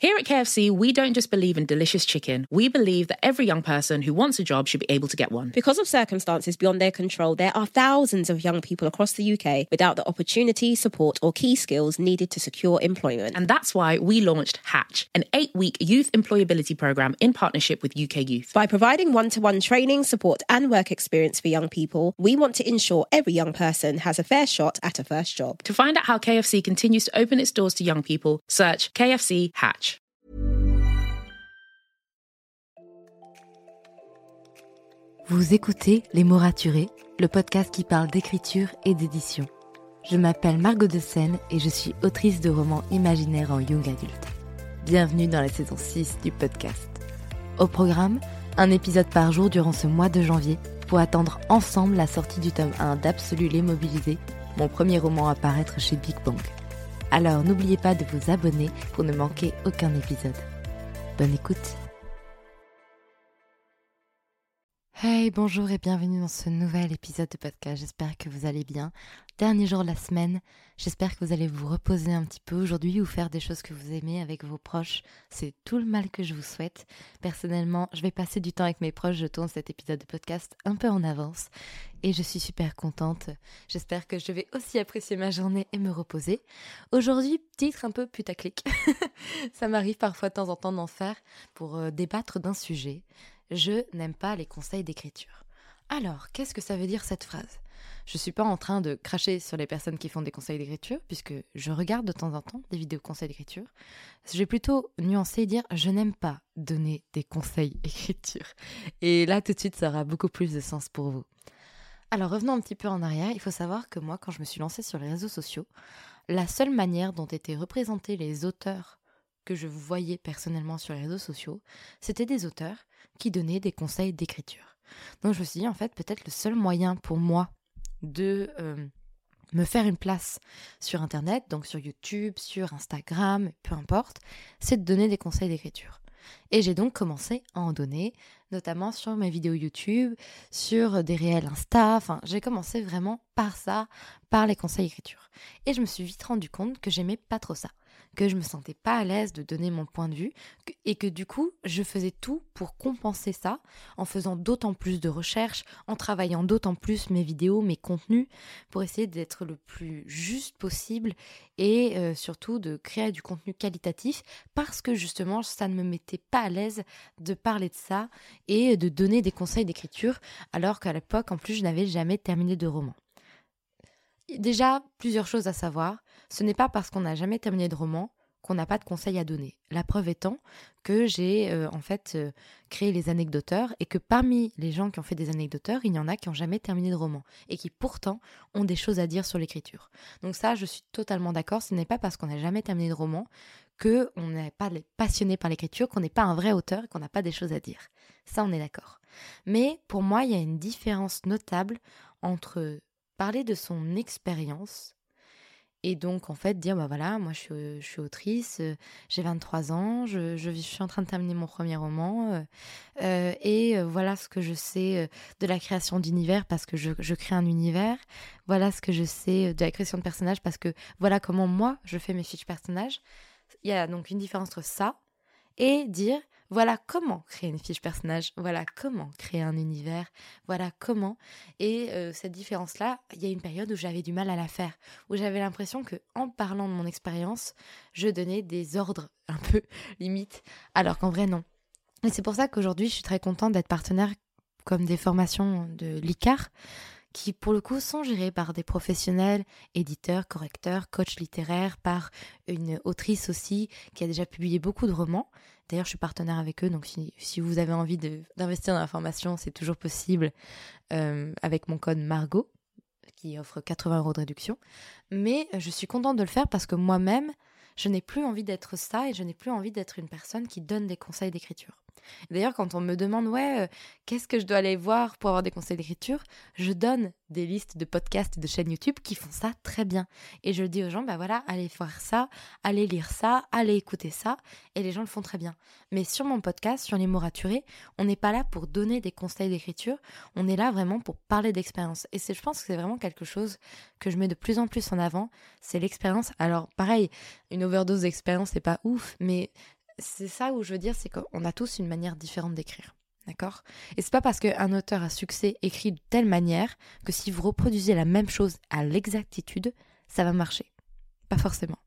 Here at KFC, we don't just believe in delicious chicken. We believe that every young person who wants a job should be able to get one. Because of circumstances beyond their control, there are thousands of young people across the UK without the opportunity, support, or key skills needed to secure employment. And that's why we launched Hatch, an eight week youth employability program in partnership with UK Youth. By providing one to one training, support, and work experience for young people, we want to ensure every young person has a fair shot at a first job. To find out how KFC continues to open its doors to young people, search KFC Hatch. Vous écoutez Les mots raturés, le podcast qui parle d'écriture et d'édition. Je m'appelle Margot de Seine et je suis autrice de romans imaginaires en young adulte. Bienvenue dans la saison 6 du podcast. Au programme, un épisode par jour durant ce mois de janvier pour attendre ensemble la sortie du tome 1 d'Absolu les Mobilisés, mon premier roman à paraître chez Big Bang. Alors n'oubliez pas de vous abonner pour ne manquer aucun épisode. Bonne écoute Hey, bonjour et bienvenue dans ce nouvel épisode de podcast. J'espère que vous allez bien. Dernier jour de la semaine. J'espère que vous allez vous reposer un petit peu aujourd'hui ou faire des choses que vous aimez avec vos proches. C'est tout le mal que je vous souhaite. Personnellement, je vais passer du temps avec mes proches. Je tourne cet épisode de podcast un peu en avance et je suis super contente. J'espère que je vais aussi apprécier ma journée et me reposer. Aujourd'hui, titre un peu putaclic. Ça m'arrive parfois de temps en temps d'en faire pour euh, débattre d'un sujet. Je n'aime pas les conseils d'écriture. Alors, qu'est-ce que ça veut dire cette phrase? Je ne suis pas en train de cracher sur les personnes qui font des conseils d'écriture, puisque je regarde de temps en temps des vidéos conseils d'écriture. Je vais plutôt nuancer et dire je n'aime pas donner des conseils d'écriture. Et là, tout de suite, ça aura beaucoup plus de sens pour vous. Alors, revenons un petit peu en arrière. Il faut savoir que moi, quand je me suis lancée sur les réseaux sociaux, la seule manière dont étaient représentés les auteurs que je voyais personnellement sur les réseaux sociaux, c'était des auteurs qui donnaient des conseils d'écriture. Donc je me suis dit, en fait, peut-être le seul moyen pour moi de euh, me faire une place sur Internet, donc sur YouTube, sur Instagram, peu importe, c'est de donner des conseils d'écriture. Et j'ai donc commencé à en donner, notamment sur mes vidéos YouTube, sur des réels Insta. Enfin, j'ai commencé vraiment par ça, par les conseils d'écriture. Et je me suis vite rendu compte que j'aimais pas trop ça que je me sentais pas à l'aise de donner mon point de vue et que du coup, je faisais tout pour compenser ça en faisant d'autant plus de recherches, en travaillant d'autant plus mes vidéos, mes contenus pour essayer d'être le plus juste possible et euh, surtout de créer du contenu qualitatif parce que justement, ça ne me mettait pas à l'aise de parler de ça et de donner des conseils d'écriture alors qu'à l'époque, en plus, je n'avais jamais terminé de roman. Déjà, plusieurs choses à savoir. Ce n'est pas parce qu'on n'a jamais terminé de roman qu'on n'a pas de conseils à donner. La preuve étant que j'ai euh, en fait euh, créé les anecdoteurs et que parmi les gens qui ont fait des anecdoteurs, il y en a qui n'ont jamais terminé de roman et qui pourtant ont des choses à dire sur l'écriture. Donc ça, je suis totalement d'accord. Ce n'est pas parce qu'on n'a jamais terminé de roman que on n'est pas passionné par l'écriture, qu'on n'est pas un vrai auteur et qu'on n'a pas des choses à dire. Ça, on est d'accord. Mais pour moi, il y a une différence notable entre parler de son expérience et donc, en fait, dire, bah voilà, moi je suis, autrice, euh, j'ai 23 ans, je, je, suis en train de terminer mon premier roman, euh, euh, et voilà ce que je sais de la création d'univers parce que je, je, crée un univers, voilà ce que je sais de la création de personnages parce que voilà comment moi je fais mes fiches personnages. Il y a donc une différence entre ça et dire, Voilà comment créer une fiche personnage, voilà comment créer un univers, voilà comment. Et euh, cette différence-là, il y a une période où j'avais du mal à la faire, où j'avais l'impression que en parlant de mon expérience, je donnais des ordres un peu limites, alors qu'en vrai non. Et c'est pour ça qu'aujourd'hui, je suis très contente d'être partenaire comme des formations de l'ICAR, qui pour le coup sont gérées par des professionnels, éditeurs, correcteurs, coachs littéraires, par une autrice aussi qui a déjà publié beaucoup de romans. D'ailleurs, je suis partenaire avec eux, donc si, vous avez envie d'investir dans la formation, c'est toujours possible euh, avec mon code Margot, qui offre 80 euros de réduction. Mais je suis contente de le faire parce que moi-même, je n'ai plus envie d'être ça et je n'ai plus envie d'être une personne qui donne des conseils d'écriture. D'ailleurs, quand on me demande, ouais, euh, qu'est-ce que je dois aller voir pour avoir des conseils d'écriture, je donne des listes de podcasts et de chaînes YouTube qui font ça très bien. Et je dis aux gens, bah voilà, allez voir ça, allez lire ça, allez écouter ça. Et les gens le font très bien. Mais sur mon podcast, sur les mots raturés, on n'est pas là pour donner des conseils d'écriture, on est là vraiment pour parler d'expérience. Et je pense que c'est vraiment quelque chose que je mets de plus en plus en avant, c'est l'expérience. Alors pareil, une overdose d'expérience, c'est pas ouf, mais c'est ça où je veux dire, c'est qu'on a tous une manière différente d'écrire. D'accord? Et c'est pas parce qu'un auteur à succès écrit de telle manière que si vous reproduisez la même chose à l'exactitude, ça va marcher. Pas forcément.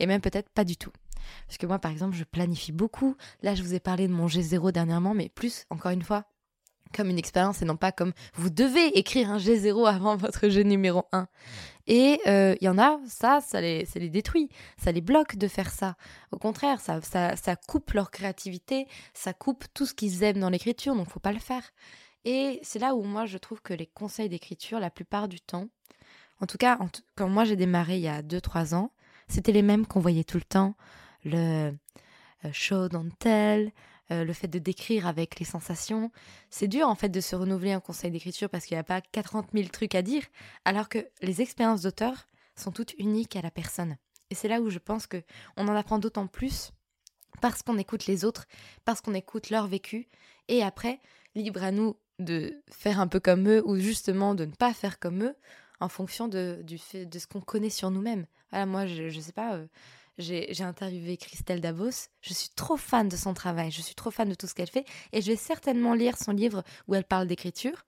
Et même peut-être pas du tout. Parce que moi, par exemple, je planifie beaucoup. Là, je vous ai parlé de mon G0 dernièrement, mais plus, encore une fois, comme une expérience et non pas comme vous devez écrire un G0 avant votre G numéro 1. Et il euh, y en a, ça, ça les, ça les détruit, ça les bloque de faire ça. Au contraire, ça, ça, ça coupe leur créativité, ça coupe tout ce qu'ils aiment dans l'écriture, donc faut pas le faire. Et c'est là où moi je trouve que les conseils d'écriture, la plupart du temps, en tout cas, quand moi j'ai démarré il y a 2-3 ans, c'était les mêmes qu'on voyait tout le temps. Le euh, show don't tell, euh, le fait de décrire avec les sensations. C'est dur en fait de se renouveler un conseil d'écriture parce qu'il n'y a pas 40 000 trucs à dire, alors que les expériences d'auteur sont toutes uniques à la personne. Et c'est là où je pense que on en apprend d'autant plus parce qu'on écoute les autres, parce qu'on écoute leur vécu, et après, libre à nous de faire un peu comme eux ou justement de ne pas faire comme eux en fonction de, ce qu'on connaît sur nous-mêmes. Voilà, moi, je, ne sais pas, euh, j'ai interviewé Christelle Davos. Je suis trop fan de son travail. Je suis trop fan de tout ce qu'elle fait. Et je vais certainement lire son livre où elle parle d'écriture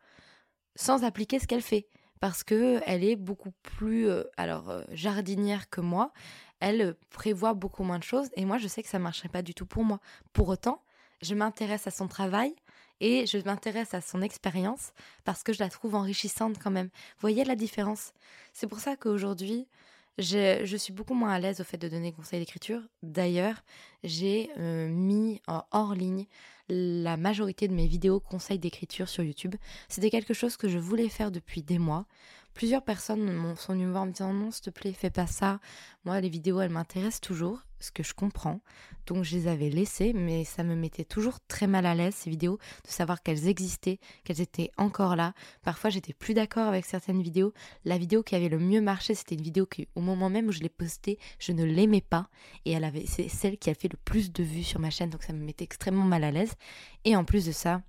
sans appliquer ce qu'elle fait. Parce que elle est beaucoup plus euh, alors euh, jardinière que moi. Elle euh, prévoit beaucoup moins de choses. Et moi, je sais que ça ne marcherait pas du tout pour moi. Pour autant, je m'intéresse à son travail et je m'intéresse à son expérience parce que je la trouve enrichissante quand même. Voyez la différence? C'est pour ça qu'aujourd'hui, je, suis beaucoup moins à l'aise au fait de donner conseils d'écriture. D'ailleurs, j'ai euh, mis hors ligne la majorité de mes vidéos conseils d'écriture sur YouTube. C'était quelque chose que je voulais faire depuis des mois. Plusieurs personnes sont venues me voir en me disant non, s'il te plaît, fais pas ça. Moi, les vidéos, elles m'intéressent toujours, ce que je comprends. Donc, je les avais laissées, mais ça me mettait toujours très mal à l'aise, ces vidéos, de savoir qu'elles existaient, qu'elles étaient encore là. Parfois, j'étais plus d'accord avec certaines vidéos. La vidéo qui avait le mieux marché, c'était une vidéo qui, au moment même où je l'ai postée, je ne l'aimais pas. Et elle avait, c'est celle qui a fait le plus de vues sur ma chaîne, donc ça me mettait extrêmement mal à l'aise. Et en plus de ça,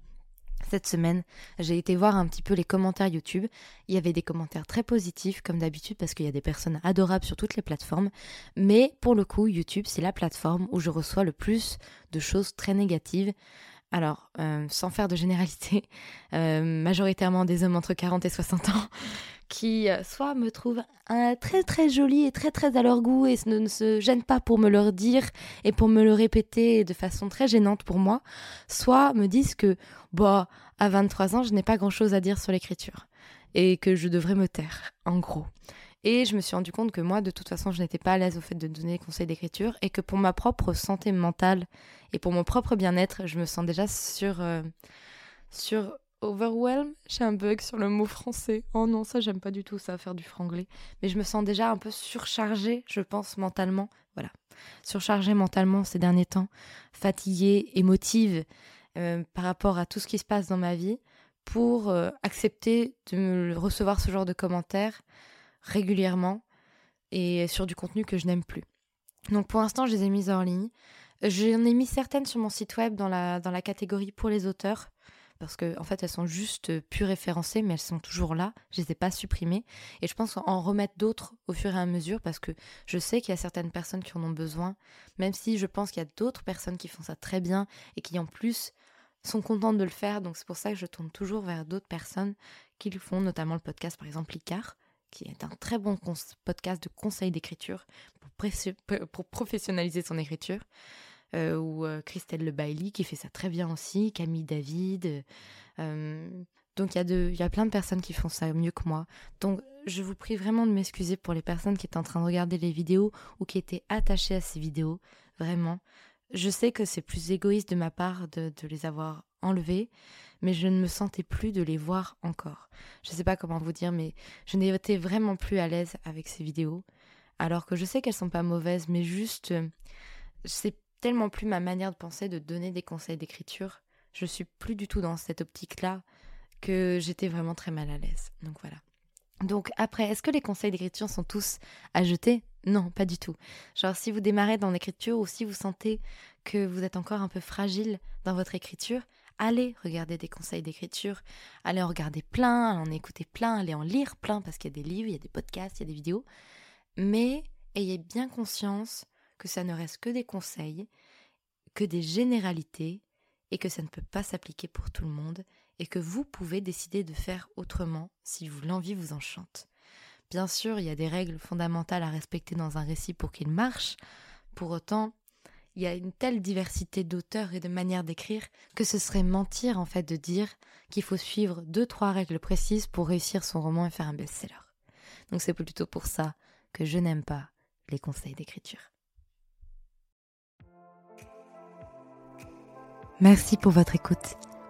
cette semaine, j'ai été voir un petit peu les commentaires YouTube. Il y avait des commentaires très positifs, comme d'habitude, parce qu'il y a des personnes adorables sur toutes les plateformes. Mais pour le coup, YouTube, c'est la plateforme où je reçois le plus de choses très négatives. Alors, euh, sans faire de généralité, euh, majoritairement des hommes entre 40 et 60 ans qui euh, soit me trouvent très très jolie et très très à leur goût et ne, se gênent pas pour me le dire et pour me le répéter de façon très gênante pour moi, soit me disent que, bah, à 23 ans, je n'ai pas grand chose à dire sur l'écriture et que je devrais me taire, en gros. Et je me suis rendu compte que moi, de toute façon, je n'étais pas à l'aise au fait de donner des conseils d'écriture et que pour ma propre santé mentale et pour mon propre bien-être, je me sens déjà sur, euh, sur overwhelm. J'ai un bug sur le mot français. Oh non, ça, j'aime pas du tout ça, faire du franglais. Mais je me sens déjà un peu surchargée, je pense, mentalement. Voilà. Surchargée mentalement ces derniers temps. Fatiguée, émotive euh, par rapport à tout ce qui se passe dans ma vie pour euh, accepter de me recevoir ce genre de commentaires régulièrement et sur du contenu que je n'aime plus. Donc pour l'instant, je les ai mises en ligne. J'en ai mis certaines sur mon site web dans la, dans la catégorie pour les auteurs parce que en fait elles sont juste plus référencées, mais elles sont toujours là. Je les ai pas supprimées et je pense en remettre d'autres au fur et à mesure parce que je sais qu'il y a certaines personnes qui en ont besoin, même si je pense qu'il y a d'autres personnes qui font ça très bien et qui en plus sont contentes de le faire. Donc c'est pour ça que je tourne toujours vers d'autres personnes qui le font, notamment le podcast par exemple Icar qui est un très bon podcast de conseils d'écriture pour, professionnaliser son écriture. Euh, ou euh, Christelle Le Bailly qui fait ça très bien aussi, Camille David. Euh, donc il y, a plein de personnes qui font ça mieux que moi. Donc je vous prie vraiment de m'excuser pour les personnes qui étaient en train de regarder les vidéos ou qui étaient attachées à ces vidéos. Vraiment. Je sais que c'est plus égoïste de ma part de les avoir enlevées mais je ne me sentais plus de les voir encore. Je ne sais pas comment vous dire, mais je n'étais vraiment plus à l'aise avec ces vidéos. Alors que je sais qu'elles sont pas mauvaises, mais juste, euh, c'est tellement plus ma manière de penser de donner des conseils d'écriture. Je suis plus du tout dans cette optique-là que j'étais vraiment très mal à l'aise. Donc voilà. Donc après, est-ce que les conseils d'écriture sont tous à jeter? Non, pas du tout. Genre si vous démarrez dans l'écriture ou si vous sentez que vous êtes encore un peu fragile dans votre écriture, allez regarder des conseils d'écriture, allez en regarder plein, allez en écouter plein, allez en lire plein parce qu'il y a des livres, il y a des podcasts, il y a des vidéos. Mais ayez bien conscience que ça ne reste que des conseils, que des généralités et que ça ne peut pas s'appliquer pour tout le monde et que vous pouvez décider de faire autrement si l'envie vous enchante. Bien sûr, il y a des règles fondamentales à respecter dans un récit pour qu'il marche. Pour autant, il y a une telle diversité d'auteurs et de manières d'écrire que ce serait mentir en fait de dire qu'il faut suivre deux trois règles précises pour réussir son roman et faire un best-seller. Donc c'est plutôt pour ça que je n'aime pas les conseils d'écriture. Merci pour votre écoute.